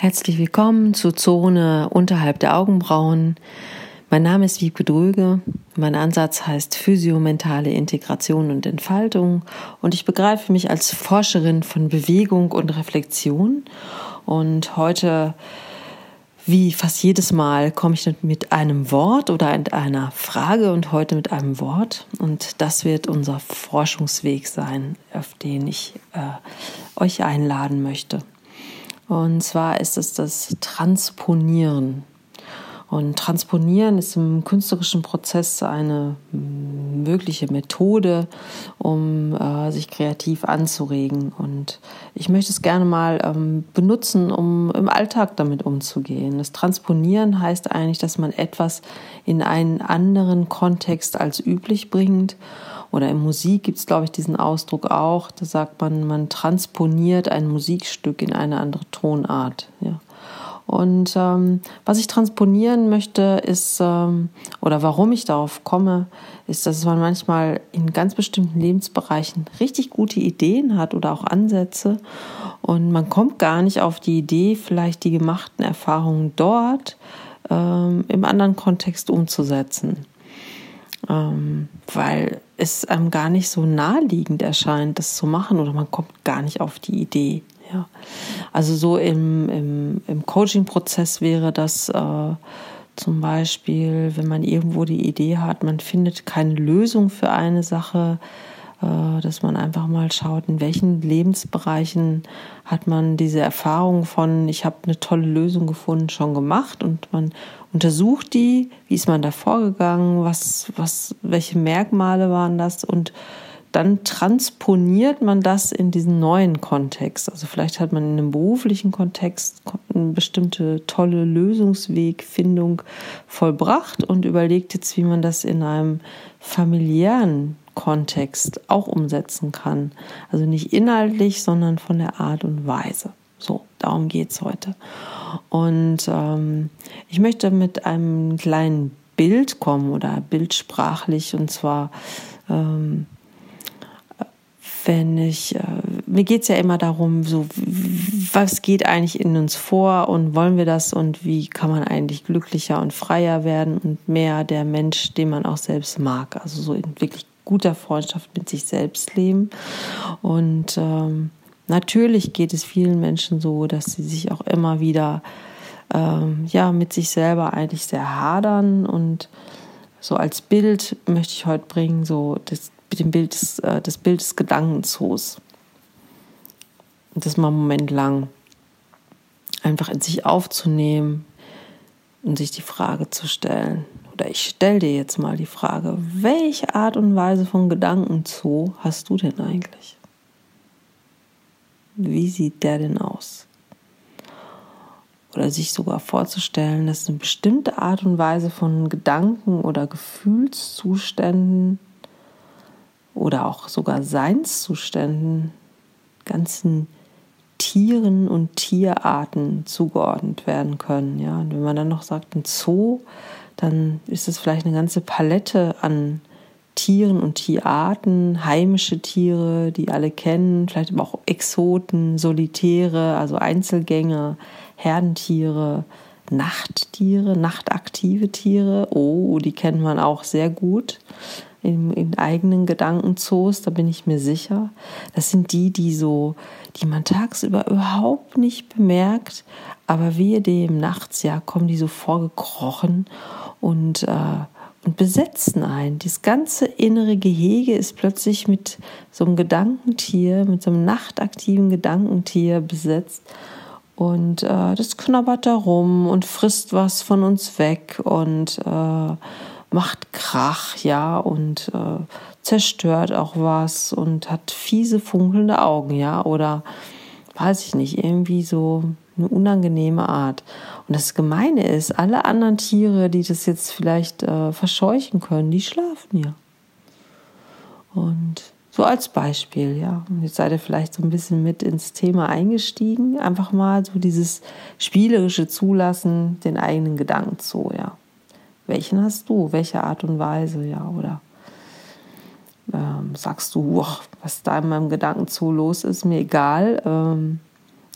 Herzlich willkommen zur Zone unterhalb der Augenbrauen. Mein Name ist Wiebke Dröge. Mein Ansatz heißt physiomentale Integration und Entfaltung und ich begreife mich als Forscherin von Bewegung und Reflexion. Und heute, wie fast jedes Mal, komme ich mit einem Wort oder einer Frage und heute mit einem Wort. Und das wird unser Forschungsweg sein, auf den ich äh, euch einladen möchte. Und zwar ist es das Transponieren. Und Transponieren ist im künstlerischen Prozess eine mögliche Methode, um äh, sich kreativ anzuregen. Und ich möchte es gerne mal ähm, benutzen, um im Alltag damit umzugehen. Das Transponieren heißt eigentlich, dass man etwas in einen anderen Kontext als üblich bringt oder in Musik gibt es, glaube ich, diesen Ausdruck auch. Da sagt man, man transponiert ein Musikstück in eine andere Tonart. Ja. Und ähm, was ich transponieren möchte, ist, ähm, oder warum ich darauf komme, ist, dass man manchmal in ganz bestimmten Lebensbereichen richtig gute Ideen hat oder auch Ansätze. Und man kommt gar nicht auf die Idee, vielleicht die gemachten Erfahrungen dort ähm, im anderen Kontext umzusetzen. Ähm, weil es einem gar nicht so naheliegend erscheint, das zu machen oder man kommt gar nicht auf die Idee. Ja. Also so im, im, im Coaching-Prozess wäre das äh, zum Beispiel, wenn man irgendwo die Idee hat, man findet keine Lösung für eine Sache, dass man einfach mal schaut, in welchen Lebensbereichen hat man diese Erfahrung von, ich habe eine tolle Lösung gefunden, schon gemacht und man untersucht die, wie ist man da vorgegangen, was, was, welche Merkmale waren das und dann transponiert man das in diesen neuen Kontext. Also vielleicht hat man in einem beruflichen Kontext eine bestimmte tolle Lösungswegfindung vollbracht und überlegt jetzt, wie man das in einem familiären Kontext auch umsetzen kann. Also nicht inhaltlich, sondern von der Art und Weise. So, darum geht es heute. Und ähm, ich möchte mit einem kleinen Bild kommen oder bildsprachlich und zwar ähm, wenn ich, äh, mir geht es ja immer darum, so, was geht eigentlich in uns vor und wollen wir das und wie kann man eigentlich glücklicher und freier werden und mehr der Mensch, den man auch selbst mag. Also so wirklich guter Freundschaft mit sich selbst leben. Und ähm, natürlich geht es vielen Menschen so, dass sie sich auch immer wieder ähm, ja mit sich selber eigentlich sehr hadern. Und so als Bild möchte ich heute bringen so das dem Bild des, äh, das Bild des Gedankenzoos. Das mal einen Moment lang. Einfach in sich aufzunehmen und sich die Frage zu stellen, oder ich stelle dir jetzt mal die Frage, welche Art und Weise von Gedankenzoo hast du denn eigentlich? Wie sieht der denn aus? Oder sich sogar vorzustellen, dass eine bestimmte Art und Weise von Gedanken oder Gefühlszuständen oder auch sogar Seinszuständen ganzen Tieren und Tierarten zugeordnet werden können. Ja, und wenn man dann noch sagt, ein Zoo, dann ist es vielleicht eine ganze Palette an Tieren und Tierarten, heimische Tiere, die alle kennen, vielleicht aber auch Exoten, Solitäre, also Einzelgänger, Herdentiere, Nachttiere, nachtaktive Tiere. Oh, die kennt man auch sehr gut in, in eigenen Gedankenzoos, da bin ich mir sicher. Das sind die, die so, die man tagsüber überhaupt nicht bemerkt, aber wehe dem nachts, ja, kommen die so vorgekrochen und, äh, und besetzen ein. Das ganze innere Gehege ist plötzlich mit so einem Gedankentier, mit so einem nachtaktiven Gedankentier besetzt. Und äh, das knabbert da rum und frisst was von uns weg und äh, macht Krach, ja, und äh, zerstört auch was und hat fiese funkelnde Augen, ja, oder weiß ich nicht, irgendwie so eine unangenehme Art. Und das Gemeine ist, alle anderen Tiere, die das jetzt vielleicht äh, verscheuchen können, die schlafen ja. Und so als Beispiel, ja. Und jetzt seid ihr vielleicht so ein bisschen mit ins Thema eingestiegen. Einfach mal so dieses spielerische Zulassen, den eigenen Gedanken zu, ja. Welchen hast du? Welche Art und Weise, ja? Oder ähm, sagst du, was da in meinem Gedanken zu los ist, mir egal. Ähm,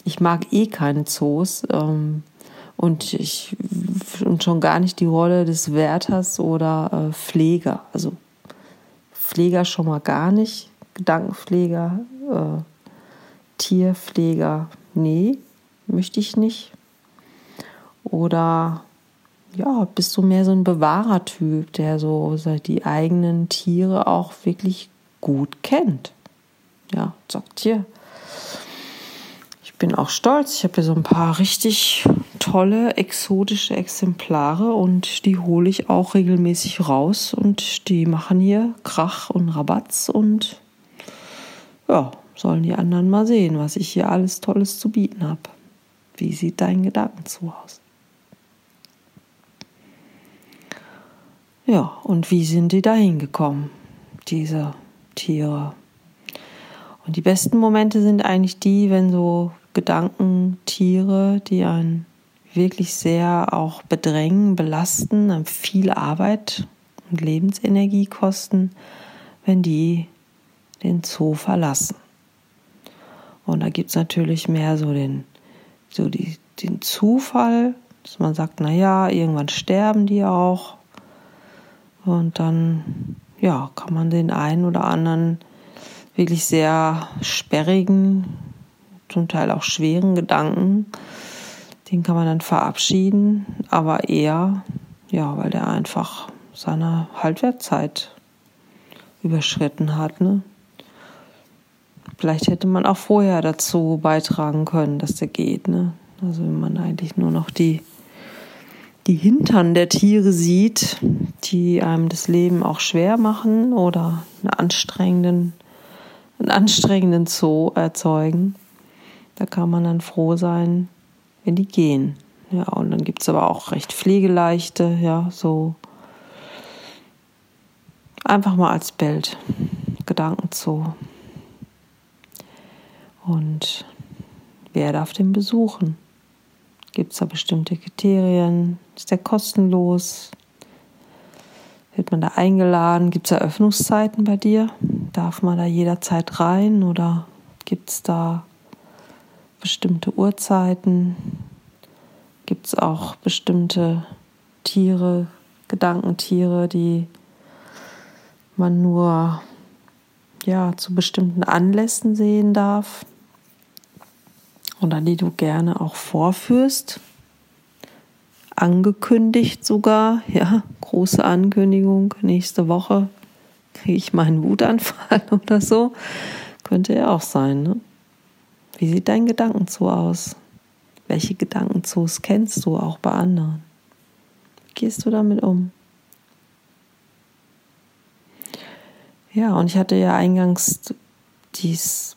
ich mag eh keine Zoos ähm, und ich und schon gar nicht die Rolle des Wärters oder äh, Pfleger. Also Pfleger schon mal gar nicht, Gedankenpfleger, äh, Tierpfleger, nee, möchte ich nicht. Oder ja, bist du mehr so ein Bewahrertyp, der so die eigenen Tiere auch wirklich gut kennt. Ja, sagt hier. Ich bin auch stolz. Ich habe hier so ein paar richtig tolle, exotische Exemplare und die hole ich auch regelmäßig raus und die machen hier Krach und Rabatz und ja, sollen die anderen mal sehen, was ich hier alles Tolles zu bieten habe. Wie sieht dein Gedanken zu aus? Ja, und wie sind die dahin gekommen, diese Tiere? Und die besten Momente sind eigentlich die, wenn so Gedankentiere, die einen wirklich sehr auch bedrängen, belasten, viel Arbeit und Lebensenergie kosten, wenn die den Zoo verlassen. Und da gibt es natürlich mehr so den, so die, den Zufall, dass man sagt, naja, irgendwann sterben die auch. Und dann, ja, kann man den einen oder anderen wirklich sehr sperrigen, zum Teil auch schweren Gedanken, den kann man dann verabschieden, aber eher, ja, weil der einfach seine Haltwertzeit überschritten hat. Ne? Vielleicht hätte man auch vorher dazu beitragen können, dass der geht. Ne? Also wenn man eigentlich nur noch die die Hintern der Tiere sieht, die einem das Leben auch schwer machen oder einen anstrengenden, einen anstrengenden Zoo erzeugen. Da kann man dann froh sein, wenn die gehen. Ja, und dann gibt es aber auch recht pflegeleichte, ja, so einfach mal als Bild. Gedankenzoo. Und wer darf den besuchen? Gibt es da bestimmte Kriterien? Ist der kostenlos? Wird man da eingeladen? Gibt es Eröffnungszeiten bei dir? Darf man da jederzeit rein oder gibt es da bestimmte Uhrzeiten? Gibt es auch bestimmte Tiere, Gedankentiere, die man nur ja, zu bestimmten Anlässen sehen darf? Oder die du gerne auch vorführst. Angekündigt sogar, ja, große Ankündigung, nächste Woche kriege ich meinen Wutanfall oder so. Könnte ja auch sein, ne? Wie sieht dein Gedankenzoo aus? Welche Gedankenzoos kennst du auch bei anderen? Wie gehst du damit um? Ja, und ich hatte ja eingangs dieses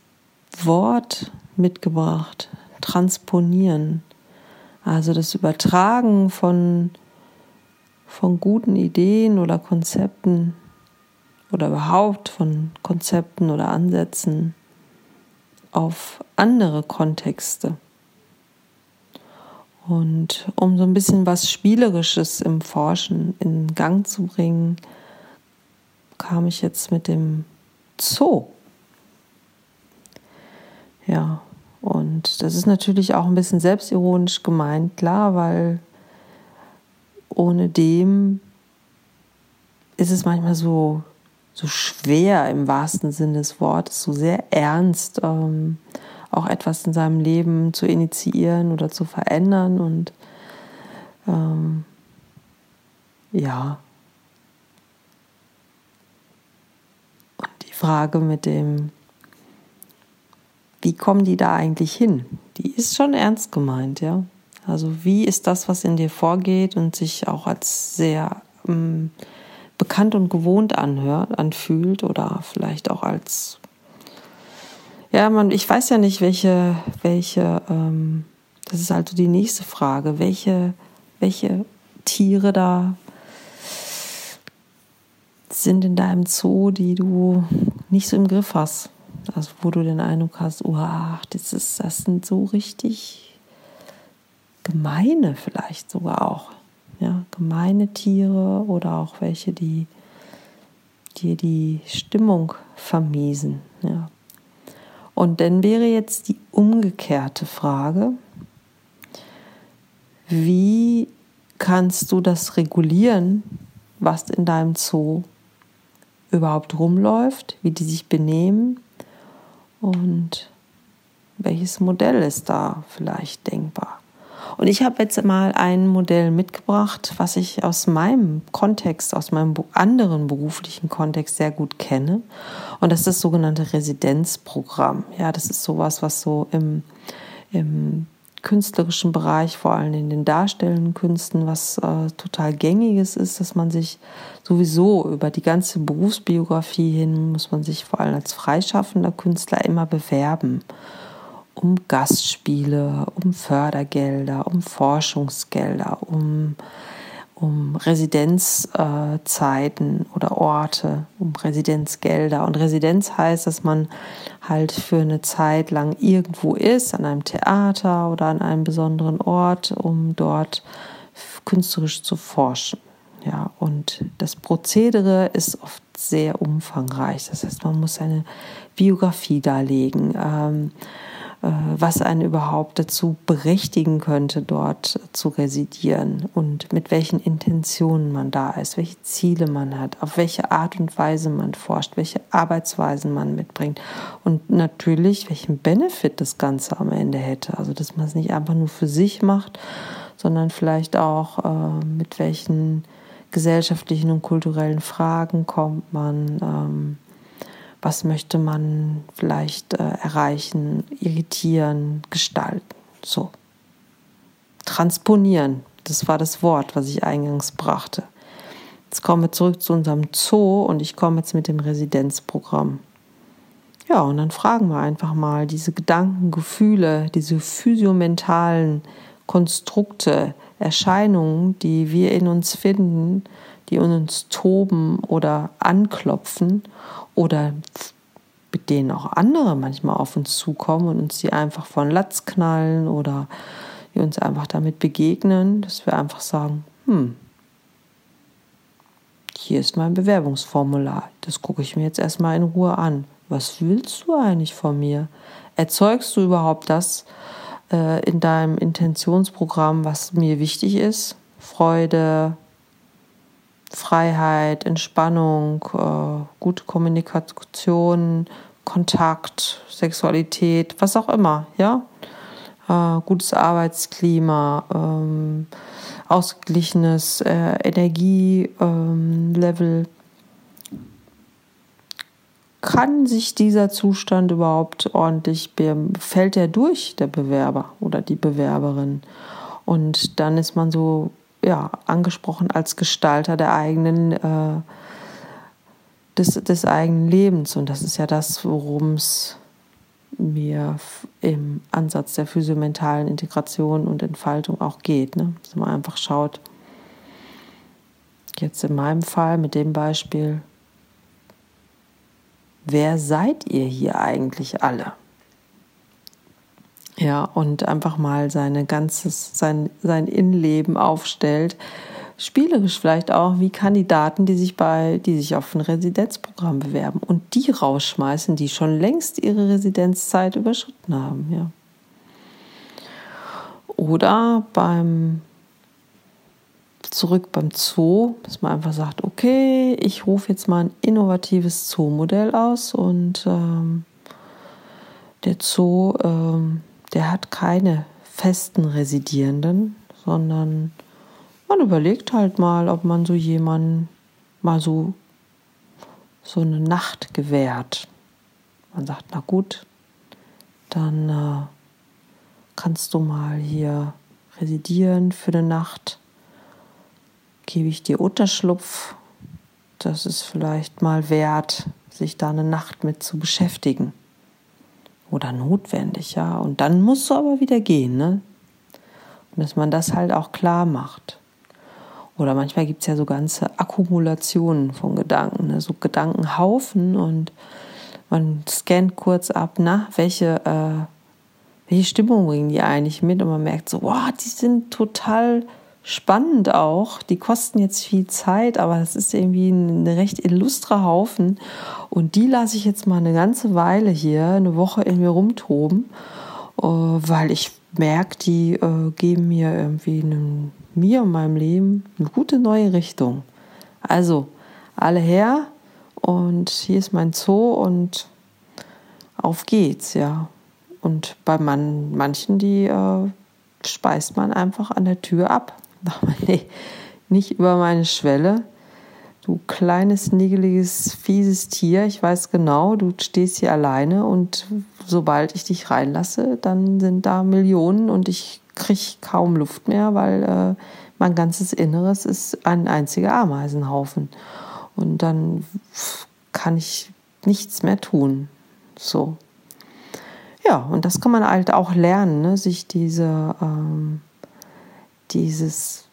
Wort mitgebracht. Transponieren. Also das Übertragen von, von guten Ideen oder Konzepten oder überhaupt von Konzepten oder Ansätzen auf andere Kontexte. Und um so ein bisschen was Spielerisches im Forschen in Gang zu bringen, kam ich jetzt mit dem Zoo. Ja, und das ist natürlich auch ein bisschen selbstironisch gemeint, klar, weil ohne dem ist es manchmal so, so schwer im wahrsten Sinne des Wortes, so sehr ernst, ähm, auch etwas in seinem Leben zu initiieren oder zu verändern. Und ähm, ja. Und die Frage mit dem wie kommen die da eigentlich hin? Die ist schon ernst gemeint, ja. Also wie ist das, was in dir vorgeht und sich auch als sehr ähm, bekannt und gewohnt anhört, anfühlt oder vielleicht auch als ja, man, ich weiß ja nicht, welche, welche, ähm, das ist also die nächste Frage, welche, welche Tiere da sind in deinem Zoo, die du nicht so im Griff hast. Also wo du den Eindruck hast, oh, das, ist, das sind so richtig gemeine vielleicht sogar auch. Ja, gemeine Tiere oder auch welche, die dir die Stimmung vermiesen. Ja. Und dann wäre jetzt die umgekehrte Frage, wie kannst du das regulieren, was in deinem Zoo überhaupt rumläuft, wie die sich benehmen und welches Modell ist da vielleicht denkbar. Und ich habe jetzt mal ein Modell mitgebracht, was ich aus meinem Kontext, aus meinem anderen beruflichen Kontext sehr gut kenne. Und das ist das sogenannte Residenzprogramm. Ja, das ist sowas, was so im, im künstlerischen Bereich, vor allem in den darstellenden Künsten, was äh, total gängiges ist, dass man sich sowieso über die ganze Berufsbiografie hin, muss man sich vor allem als freischaffender Künstler immer bewerben. Um Gastspiele, um Fördergelder, um Forschungsgelder, um um Residenzzeiten oder Orte, um Residenzgelder. Und Residenz heißt, dass man halt für eine Zeit lang irgendwo ist, an einem Theater oder an einem besonderen Ort, um dort künstlerisch zu forschen. Ja, und das Prozedere ist oft sehr umfangreich. Das heißt, man muss eine Biografie darlegen. Ähm, äh, was einen überhaupt dazu berechtigen könnte, dort zu residieren und mit welchen Intentionen man da ist, welche Ziele man hat, auf welche Art und Weise man forscht, welche Arbeitsweisen man mitbringt und natürlich, welchen Benefit das Ganze am Ende hätte. Also, dass man es nicht einfach nur für sich macht, sondern vielleicht auch äh, mit welchen gesellschaftlichen und kulturellen Fragen kommt man. Ähm, was möchte man vielleicht äh, erreichen, irritieren, gestalten. So. Transponieren, das war das Wort, was ich eingangs brachte. Jetzt kommen wir zurück zu unserem Zoo und ich komme jetzt mit dem Residenzprogramm. Ja, und dann fragen wir einfach mal diese Gedanken, Gefühle, diese physiomentalen Konstrukte, Erscheinungen, die wir in uns finden, die uns toben oder anklopfen oder mit denen auch andere manchmal auf uns zukommen und uns die einfach von Latz knallen oder wir uns einfach damit begegnen, dass wir einfach sagen, hm, hier ist mein Bewerbungsformular, das gucke ich mir jetzt erstmal in Ruhe an. Was willst du eigentlich von mir? Erzeugst du überhaupt das äh, in deinem Intentionsprogramm, was mir wichtig ist? Freude, Freiheit, Entspannung, äh, gute Kommunikation, Kontakt, Sexualität, was auch immer, ja. Äh, gutes Arbeitsklima, ähm, ausgeglichenes äh, Energielevel. Kann sich dieser Zustand überhaupt ordentlich, fällt er durch, der Bewerber oder die Bewerberin? Und dann ist man so ja, angesprochen als Gestalter der eigenen, äh, des, des eigenen Lebens. Und das ist ja das, worum es mir im Ansatz der physiomentalen Integration und Entfaltung auch geht. Ne? Dass man einfach schaut, jetzt in meinem Fall mit dem Beispiel, wer seid ihr hier eigentlich alle? Ja, und einfach mal seine ganzes, sein, sein Innenleben aufstellt. Spielerisch vielleicht auch wie Kandidaten, die sich bei, die sich auf ein Residenzprogramm bewerben und die rausschmeißen, die schon längst ihre Residenzzeit überschritten haben, ja. Oder beim zurück beim Zoo, dass man einfach sagt, okay, ich rufe jetzt mal ein innovatives Zoomodell aus und ähm, der Zoo ähm, der hat keine festen Residierenden, sondern man überlegt halt mal, ob man so jemanden mal so so eine Nacht gewährt. Man sagt, na gut, dann äh, kannst du mal hier residieren für eine Nacht. Gebe ich dir Unterschlupf. Das ist vielleicht mal wert, sich da eine Nacht mit zu beschäftigen oder notwendig, ja. Und dann musst du aber wieder gehen, ne? Und dass man das halt auch klar macht. Oder manchmal gibt es ja so ganze Akkumulationen von Gedanken, ne? so Gedankenhaufen und man scannt kurz ab, na, welche, äh, welche Stimmung bringen die eigentlich mit? Und man merkt so, wow, die sind total spannend auch. Die kosten jetzt viel Zeit, aber das ist irgendwie ein recht illustrer Haufen. Und die lasse ich jetzt mal eine ganze Weile hier, eine Woche in mir rumtoben, äh, weil ich merke, die äh, geben mir irgendwie einen, mir und meinem Leben eine gute neue Richtung. Also, alle her und hier ist mein Zoo und auf geht's, ja. Und bei man, manchen, die äh, speist man einfach an der Tür ab. nee, nicht über meine Schwelle. Du kleines, niggeliges, fieses Tier, ich weiß genau, du stehst hier alleine und sobald ich dich reinlasse, dann sind da Millionen und ich kriege kaum Luft mehr, weil äh, mein ganzes Inneres ist ein einziger Ameisenhaufen. Und dann kann ich nichts mehr tun. So. Ja, und das kann man halt auch lernen, ne? sich diese, ähm, dieses,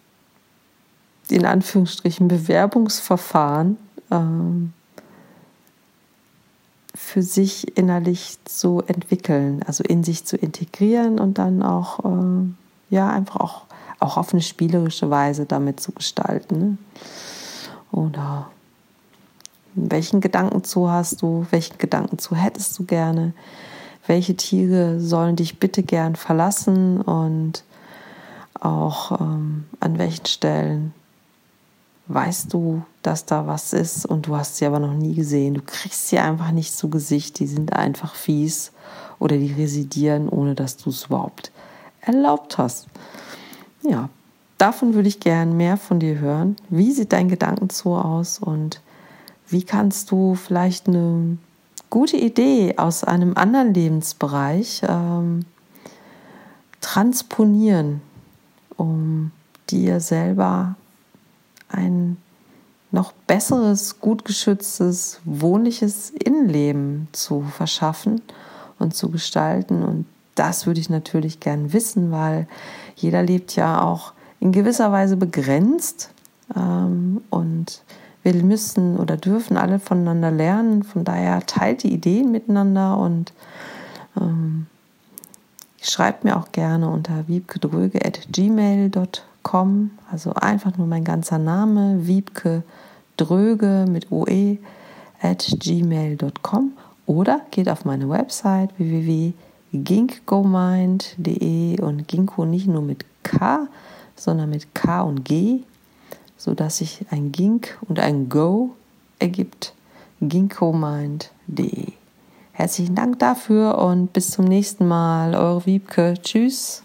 in Anführungsstrichen, Bewerbungsverfahren ähm, für sich innerlich zu entwickeln, also in sich zu integrieren und dann auch, äh, ja, einfach auch, auch auf eine spielerische Weise damit zu gestalten. Ne? Oder welchen Gedanken zu hast du? Welchen Gedanken zu hättest du gerne? Welche Tiere sollen dich bitte gern verlassen? Und auch ähm, an welchen Stellen weißt du, dass da was ist und du hast sie aber noch nie gesehen. Du kriegst sie einfach nicht zu Gesicht. Die sind einfach fies oder die residieren, ohne dass du es überhaupt erlaubt hast. Ja, davon würde ich gern mehr von dir hören. Wie sieht dein Gedankenzoo aus und wie kannst du vielleicht eine gute Idee aus einem anderen Lebensbereich ähm, transponieren, um dir selber ein noch besseres, gut geschütztes, wohnliches Innenleben zu verschaffen und zu gestalten. Und das würde ich natürlich gern wissen, weil jeder lebt ja auch in gewisser Weise begrenzt. Ähm, und wir müssen oder dürfen alle voneinander lernen. Von daher teilt die Ideen miteinander und ähm, schreibt mir auch gerne unter wiebkedröge.gmail.com. Also einfach nur mein ganzer Name, Wiebke Dröge mit OE at gmail.com oder geht auf meine Website www.ginkgomind.de und Ginkgo nicht nur mit K, sondern mit K und G sodass sich ein Gink und ein Go ergibt. ginkomind.de. Herzlichen Dank dafür und bis zum nächsten Mal. Eure Wiebke. Tschüss.